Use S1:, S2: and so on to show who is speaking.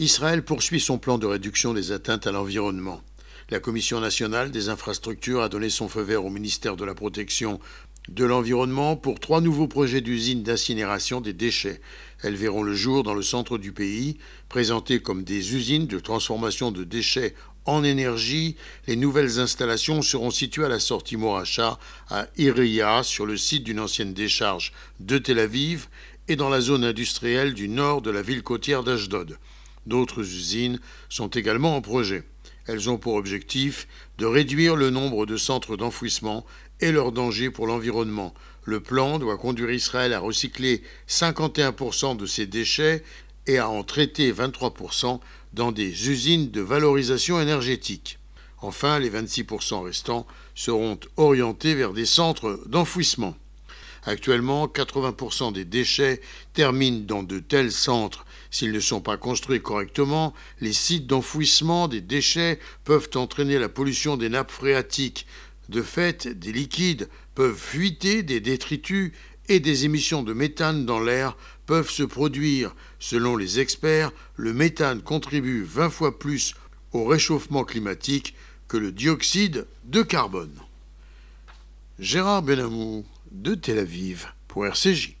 S1: Israël poursuit son plan de réduction des atteintes à l'environnement. La Commission nationale des infrastructures a donné son feu vert au ministère de la Protection de l'Environnement pour trois nouveaux projets d'usines d'incinération des déchets. Elles verront le jour dans le centre du pays, présentées comme des usines de transformation de déchets en énergie. Les nouvelles installations seront situées à la sortie Moracha, à Iria, sur le site d'une ancienne décharge de Tel Aviv, et dans la zone industrielle du nord de la ville côtière d'Ashdod. D'autres usines sont également en projet. Elles ont pour objectif de réduire le nombre de centres d'enfouissement et leurs dangers pour l'environnement. Le plan doit conduire Israël à recycler 51% de ses déchets et à en traiter 23% dans des usines de valorisation énergétique. Enfin, les 26% restants seront orientés vers des centres d'enfouissement. Actuellement, 80% des déchets terminent dans de tels centres. S'ils ne sont pas construits correctement, les sites d'enfouissement des déchets peuvent entraîner la pollution des nappes phréatiques. De fait, des liquides peuvent fuiter, des détritus et des émissions de méthane dans l'air peuvent se produire. Selon les experts, le méthane contribue 20 fois plus au réchauffement climatique que le dioxyde de carbone. Gérard Benamou de Tel Aviv pour RCJ.